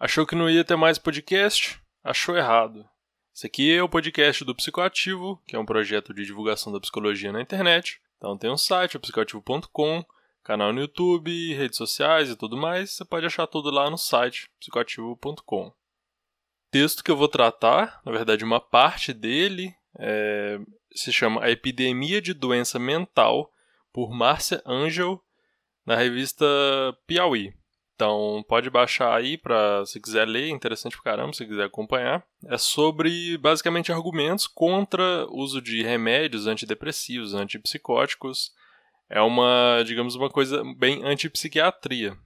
Achou que não ia ter mais podcast? Achou errado. Esse aqui é o podcast do Psicoativo, que é um projeto de divulgação da psicologia na internet. Então tem um site, o psicoativo.com, canal no YouTube, redes sociais e tudo mais. Você pode achar tudo lá no site, psicoativo.com. Texto que eu vou tratar, na verdade, uma parte dele, é, se chama A Epidemia de Doença Mental, por Márcia Angel, na revista Piauí. Então pode baixar aí para se quiser ler, interessante pra caramba, se quiser acompanhar. É sobre basicamente argumentos contra o uso de remédios antidepressivos, antipsicóticos. É uma, digamos, uma coisa bem antipsiquiatria.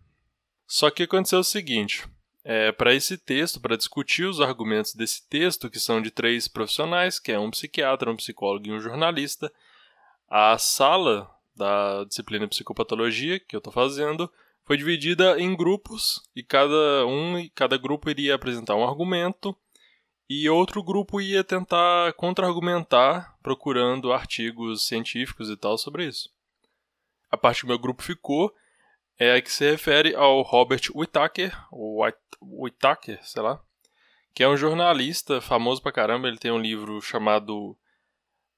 Só que aconteceu o seguinte: é, para esse texto, para discutir os argumentos desse texto, que são de três profissionais, que é um psiquiatra, um psicólogo e um jornalista, a sala da disciplina psicopatologia que eu estou fazendo foi dividida em grupos e cada um cada grupo iria apresentar um argumento e outro grupo ia tentar contra-argumentar procurando artigos científicos e tal sobre isso. A parte que meu grupo ficou é a que se refere ao Robert Whittaker, ou Whittaker, sei lá, que é um jornalista famoso pra caramba. Ele tem um livro chamado.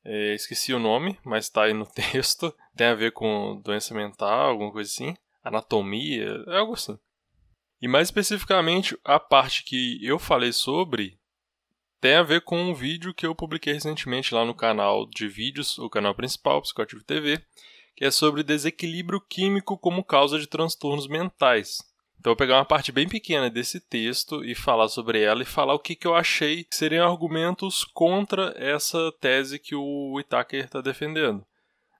É, esqueci o nome, mas tá aí no texto. Tem a ver com doença mental, alguma coisa assim anatomia, é algo assim. E mais especificamente, a parte que eu falei sobre tem a ver com um vídeo que eu publiquei recentemente lá no canal de vídeos, o canal principal, Psicoativo TV, que é sobre desequilíbrio químico como causa de transtornos mentais. Então eu vou pegar uma parte bem pequena desse texto e falar sobre ela e falar o que, que eu achei que seriam argumentos contra essa tese que o Itaker está defendendo.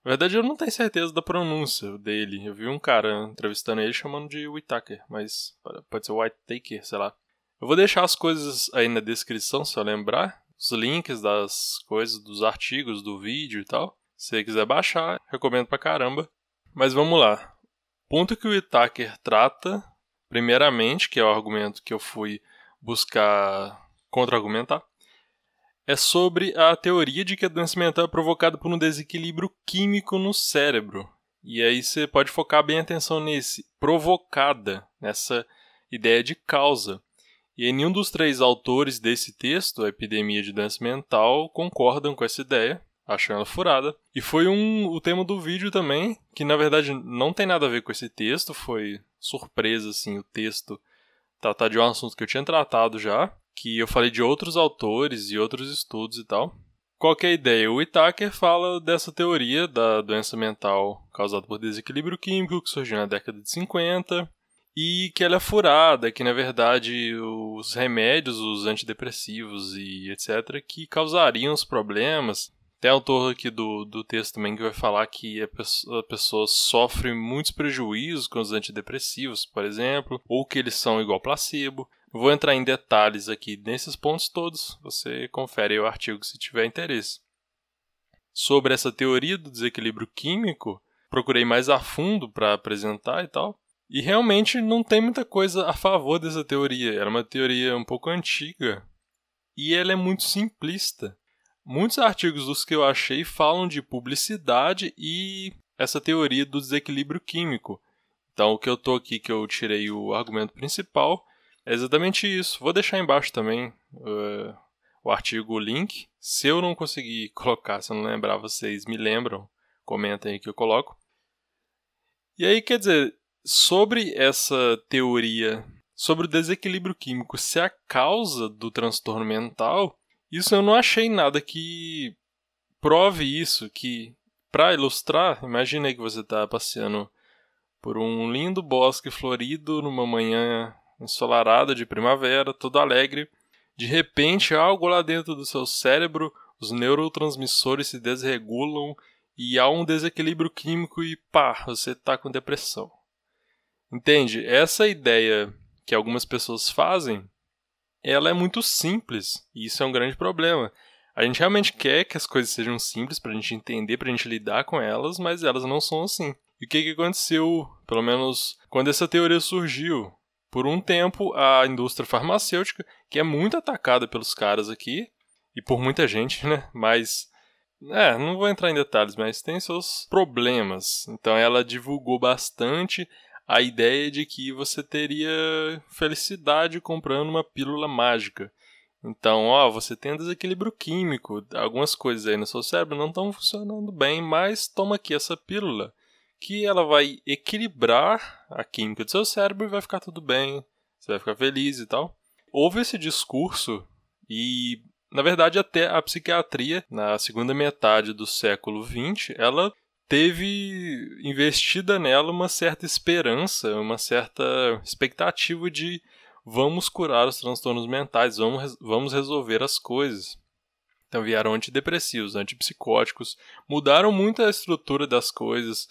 Na verdade, eu não tenho certeza da pronúncia dele. Eu vi um cara entrevistando ele chamando de Whitaker, mas pode ser Whitaker, sei lá. Eu vou deixar as coisas aí na descrição, se eu lembrar. Os links das coisas, dos artigos, do vídeo e tal. Se você quiser baixar, recomendo pra caramba. Mas vamos lá. Ponto que o Whitaker trata, primeiramente, que é o argumento que eu fui buscar contra-argumentar, é sobre a teoria de que a doença mental é provocada por um desequilíbrio químico no cérebro. E aí você pode focar bem a atenção nesse, provocada, nessa ideia de causa. E nenhum dos três autores desse texto, a epidemia de doença mental, concordam com essa ideia, acham ela furada. E foi um, o tema do vídeo também, que na verdade não tem nada a ver com esse texto, foi surpresa assim o texto tratar de um assunto que eu tinha tratado já que eu falei de outros autores e outros estudos e tal. Qual é a ideia? O Itaker fala dessa teoria da doença mental causada por desequilíbrio químico que surgiu na década de 50 e que ela é furada, que na verdade os remédios, os antidepressivos e etc., que causariam os problemas. Tem autor aqui do, do texto também que vai falar que a pessoa, a pessoa sofre muitos prejuízos com os antidepressivos, por exemplo, ou que eles são igual placebo. Vou entrar em detalhes aqui nesses pontos todos, você confere o artigo se tiver interesse. Sobre essa teoria do desequilíbrio químico, procurei mais a fundo para apresentar e tal. E realmente não tem muita coisa a favor dessa teoria. Era uma teoria um pouco antiga e ela é muito simplista. Muitos artigos dos que eu achei falam de publicidade e essa teoria do desequilíbrio químico. Então, o que eu tô aqui que eu tirei o argumento principal é exatamente isso. Vou deixar embaixo também uh, o artigo, o link. Se eu não conseguir colocar, se eu não lembrar, vocês me lembram, comentem aí que eu coloco. E aí, quer dizer, sobre essa teoria sobre o desequilíbrio químico ser a causa do transtorno mental, isso eu não achei nada que prove isso, que para ilustrar, imagine que você está passeando por um lindo bosque florido numa manhã ensolarada de primavera, todo alegre. De repente, algo lá dentro do seu cérebro, os neurotransmissores se desregulam e há um desequilíbrio químico e pá, você está com depressão. Entende? Essa ideia que algumas pessoas fazem, ela é muito simples e isso é um grande problema. A gente realmente quer que as coisas sejam simples para a gente entender, para a gente lidar com elas, mas elas não são assim. E o que, que aconteceu, pelo menos quando essa teoria surgiu? Por um tempo a indústria farmacêutica, que é muito atacada pelos caras aqui, e por muita gente, né? Mas. É, não vou entrar em detalhes, mas tem seus problemas. Então ela divulgou bastante a ideia de que você teria felicidade comprando uma pílula mágica. Então, ó, você tem um desequilíbrio químico, algumas coisas aí no seu cérebro não estão funcionando bem, mas toma aqui essa pílula, que ela vai equilibrar a química do seu cérebro e vai ficar tudo bem, você vai ficar feliz e tal. Houve esse discurso e, na verdade, até a psiquiatria, na segunda metade do século XX, ela teve investida nela uma certa esperança, uma certa expectativa de vamos curar os transtornos mentais, vamos, vamos resolver as coisas. Então vieram antidepressivos, antipsicóticos, mudaram muito a estrutura das coisas.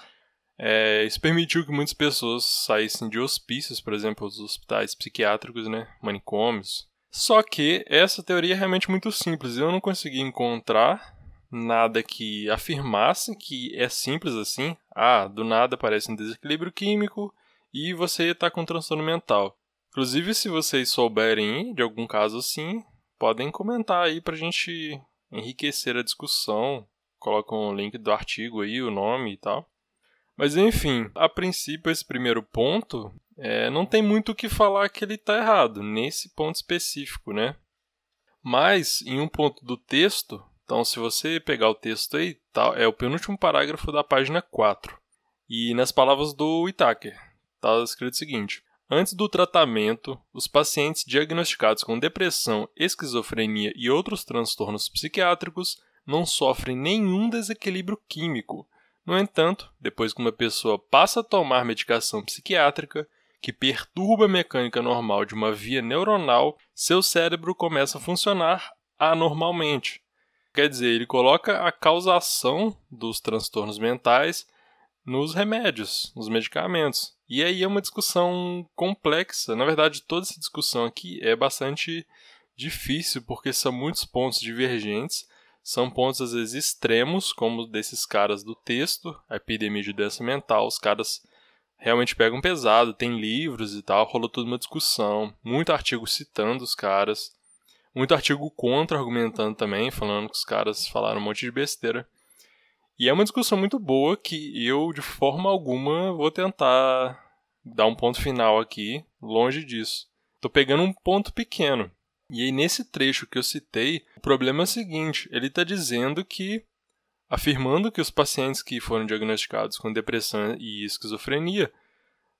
É, isso permitiu que muitas pessoas saíssem de hospícios, por exemplo, os hospitais psiquiátricos, né, manicômios. Só que essa teoria é realmente muito simples. Eu não consegui encontrar nada que afirmasse que é simples assim. Ah, do nada aparece um desequilíbrio químico e você está com um transtorno mental. Inclusive, se vocês souberem de algum caso assim, podem comentar aí para a gente enriquecer a discussão. Coloca um link do artigo aí, o nome e tal. Mas enfim, a princípio, esse primeiro ponto é, não tem muito o que falar que ele está errado, nesse ponto específico, né? Mas, em um ponto do texto, então se você pegar o texto aí, tá, é o penúltimo parágrafo da página 4. E nas palavras do Whittaker, está escrito o seguinte: Antes do tratamento, os pacientes diagnosticados com depressão, esquizofrenia e outros transtornos psiquiátricos não sofrem nenhum desequilíbrio químico. No entanto, depois que uma pessoa passa a tomar medicação psiquiátrica, que perturba a mecânica normal de uma via neuronal, seu cérebro começa a funcionar anormalmente. Quer dizer, ele coloca a causação dos transtornos mentais nos remédios, nos medicamentos. E aí é uma discussão complexa. Na verdade, toda essa discussão aqui é bastante difícil porque são muitos pontos divergentes, são pontos às vezes extremos, como desses caras do texto, a epidemia de doença mental, os caras realmente pegam pesado, tem livros e tal, rolou toda uma discussão, muito artigo citando os caras, muito artigo contra argumentando também, falando que os caras falaram um monte de besteira. E é uma discussão muito boa que eu, de forma alguma, vou tentar dar um ponto final aqui, longe disso. Tô pegando um ponto pequeno. E aí, nesse trecho que eu citei, o problema é o seguinte: ele está dizendo que, afirmando que os pacientes que foram diagnosticados com depressão e esquizofrenia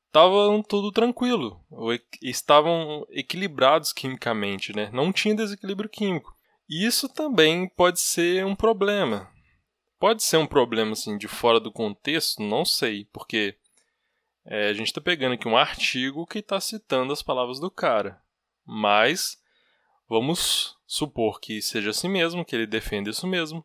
estavam tudo tranquilo, ou estavam equilibrados quimicamente, né? não tinha desequilíbrio químico. Isso também pode ser um problema, Pode ser um problema assim de fora do contexto, não sei, porque é, a gente está pegando aqui um artigo que está citando as palavras do cara, mas vamos supor que seja assim mesmo, que ele defenda isso mesmo.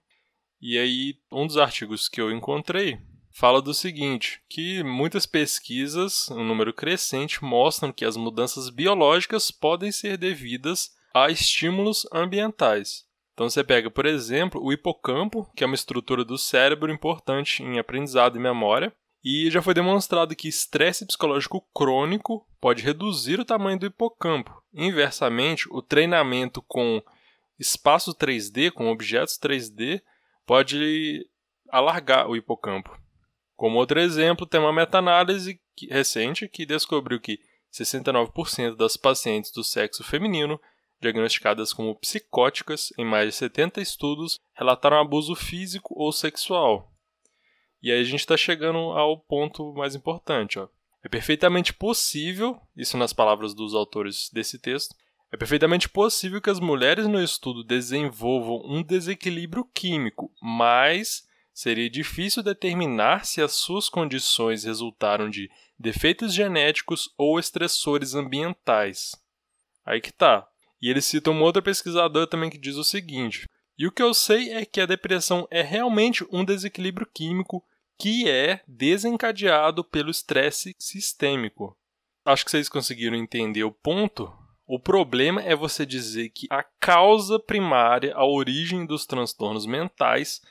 E aí, um dos artigos que eu encontrei fala do seguinte: que muitas pesquisas, um número crescente, mostram que as mudanças biológicas podem ser devidas a estímulos ambientais. Então você pega, por exemplo, o hipocampo, que é uma estrutura do cérebro importante em aprendizado e memória, e já foi demonstrado que estresse psicológico crônico pode reduzir o tamanho do hipocampo. Inversamente, o treinamento com espaço 3D, com objetos 3D, pode alargar o hipocampo. Como outro exemplo, tem uma meta-análise recente que descobriu que 69% das pacientes do sexo feminino diagnosticadas como psicóticas em mais de 70 estudos, relataram abuso físico ou sexual. E aí a gente está chegando ao ponto mais importante. Ó. É perfeitamente possível, isso nas palavras dos autores desse texto, é perfeitamente possível que as mulheres no estudo desenvolvam um desequilíbrio químico, mas seria difícil determinar se as suas condições resultaram de defeitos genéticos ou estressores ambientais. Aí que tá. E ele cita um outro pesquisador também que diz o seguinte: E o que eu sei é que a depressão é realmente um desequilíbrio químico que é desencadeado pelo estresse sistêmico. Acho que vocês conseguiram entender o ponto. O problema é você dizer que a causa primária, a origem dos transtornos mentais,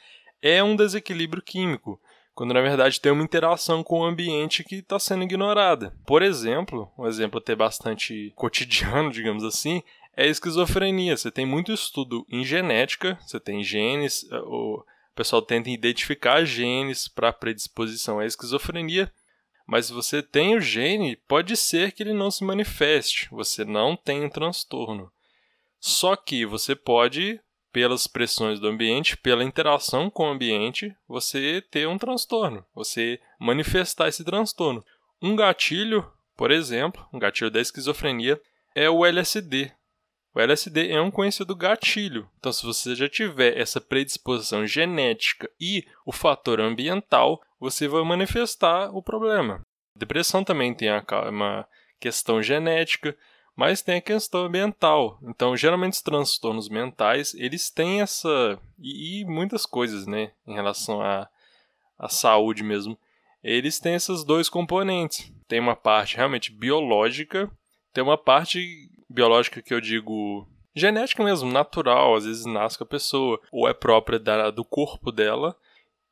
é um desequilíbrio químico, quando na verdade tem uma interação com o ambiente que está sendo ignorada. Por exemplo, um exemplo até bastante cotidiano, digamos assim, é esquizofrenia. Você tem muito estudo em genética, você tem genes, eh, o pessoal tenta identificar genes para predisposição à esquizofrenia, Mas você tem o gene, pode ser que ele não se manifeste, você não tem um transtorno. Só que você pode, pelas pressões do ambiente, pela interação com o ambiente, você ter um transtorno, você manifestar esse transtorno. Um gatilho, por exemplo, um gatilho da esquizofrenia, é o LSD. O LSD é um conhecido gatilho. Então, se você já tiver essa predisposição genética e o fator ambiental, você vai manifestar o problema. depressão também tem uma questão genética, mas tem a questão ambiental. Então, geralmente os transtornos mentais, eles têm essa e, e muitas coisas, né, em relação à, à saúde mesmo. Eles têm esses dois componentes. Tem uma parte realmente biológica, tem uma parte biológica que eu digo genética mesmo, natural, às vezes nasce com a pessoa, ou é própria da, do corpo dela,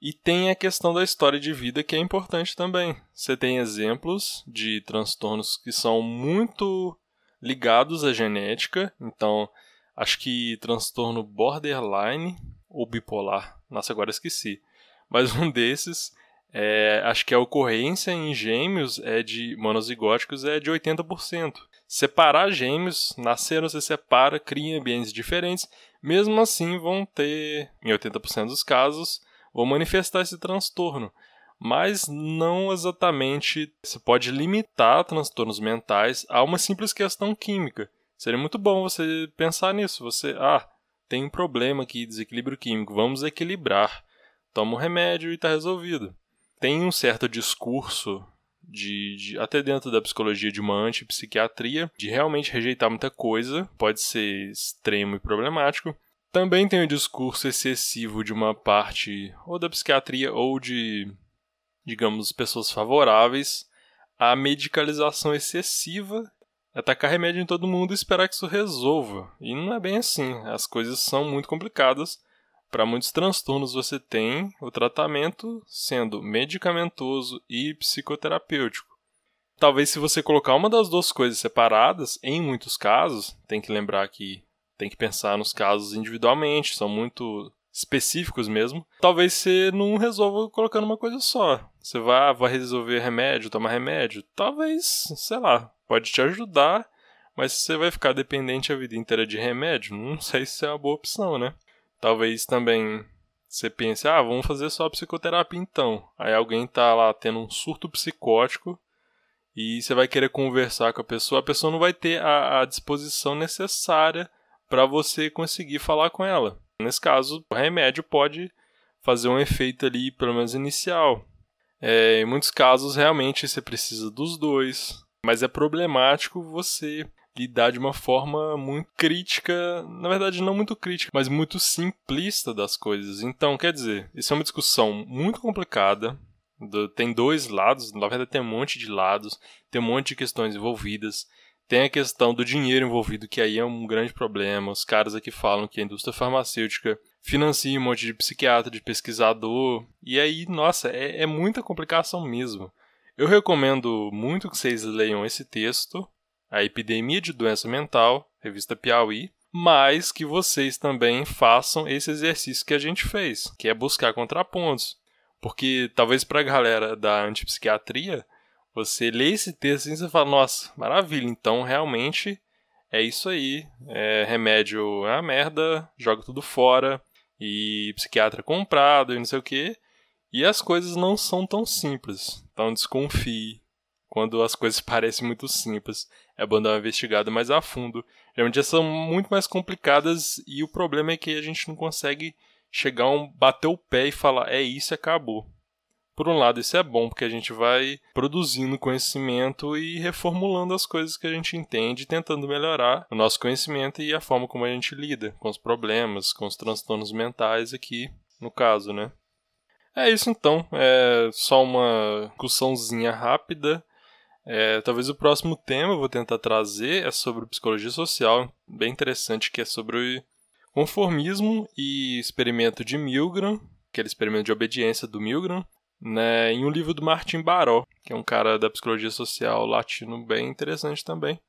e tem a questão da história de vida que é importante também. Você tem exemplos de transtornos que são muito ligados à genética, então acho que transtorno borderline ou bipolar, nossa, agora esqueci. Mas um desses, é, acho que a ocorrência em gêmeos é de monozigóticos é de 80%. Separar gêmeos, nasceram, você separa, cria ambientes diferentes, mesmo assim vão ter, em 80% dos casos, vão manifestar esse transtorno. Mas não exatamente se pode limitar transtornos mentais a uma simples questão química. Seria muito bom você pensar nisso. Você, ah, tem um problema aqui, desequilíbrio químico, vamos equilibrar. Toma um remédio e está resolvido. Tem um certo discurso de, de, até dentro da psicologia de uma antipsiquiatria, de realmente rejeitar muita coisa, pode ser extremo e problemático, também tem o discurso excessivo de uma parte ou da psiquiatria ou de, digamos, pessoas favoráveis à medicalização excessiva, atacar remédio em todo mundo e esperar que isso resolva. E não é bem assim. As coisas são muito complicadas. Para muitos transtornos você tem o tratamento sendo medicamentoso e psicoterapêutico. Talvez se você colocar uma das duas coisas separadas, em muitos casos, tem que lembrar que tem que pensar nos casos individualmente, são muito específicos mesmo. Talvez você não resolva colocando uma coisa só. Você vai, vai resolver remédio, tomar remédio. Talvez, sei lá, pode te ajudar, mas você vai ficar dependente a vida inteira de remédio, não sei se é uma boa opção, né? Talvez também você pense, ah, vamos fazer só psicoterapia então. Aí alguém tá lá tendo um surto psicótico e você vai querer conversar com a pessoa, a pessoa não vai ter a, a disposição necessária para você conseguir falar com ela. Nesse caso, o remédio pode fazer um efeito ali, pelo menos inicial. É, em muitos casos, realmente você precisa dos dois, mas é problemático você lidar de uma forma muito crítica, na verdade não muito crítica, mas muito simplista das coisas. Então, quer dizer, isso é uma discussão muito complicada. Tem dois lados, na verdade tem um monte de lados, tem um monte de questões envolvidas. Tem a questão do dinheiro envolvido, que aí é um grande problema. Os caras aqui falam que a indústria farmacêutica financia um monte de psiquiatra, de pesquisador. E aí, nossa, é, é muita complicação mesmo. Eu recomendo muito que vocês leiam esse texto, A Epidemia de Doença Mental, revista Piauí, mas que vocês também façam esse exercício que a gente fez, que é buscar contrapontos. Porque talvez para a galera da antipsiquiatria você lê esse texto e você fala, nossa, maravilha, então realmente é isso aí. É, remédio é uma merda, joga tudo fora, e psiquiatra comprado e não sei o que. E as coisas não são tão simples. Então desconfie. Quando as coisas parecem muito simples, é bom dar uma investigada mais a fundo. Geralmente são muito mais complicadas e o problema é que a gente não consegue chegar um bater o pé e falar é isso acabou. Por um lado, isso é bom porque a gente vai produzindo conhecimento e reformulando as coisas que a gente entende, tentando melhorar o nosso conhecimento e a forma como a gente lida com os problemas, com os transtornos mentais aqui, no caso, né? É isso então, é só uma discussãozinha rápida. É, talvez o próximo tema eu vou tentar trazer é sobre psicologia social, bem interessante, que é sobre conformismo e experimento de Milgram, aquele experimento de obediência do Milgram, né, em um livro do Martin Baró, que é um cara da psicologia social latino bem interessante também.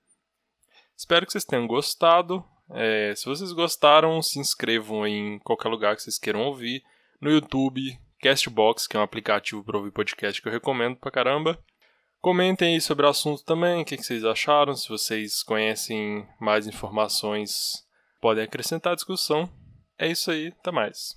Espero que vocês tenham gostado. É, se vocês gostaram, se inscrevam em qualquer lugar que vocês queiram ouvir. No YouTube, Castbox, que é um aplicativo para ouvir podcast que eu recomendo pra caramba. Comentem aí sobre o assunto também, o que vocês acharam, se vocês conhecem mais informações, podem acrescentar à discussão. É isso aí, até mais.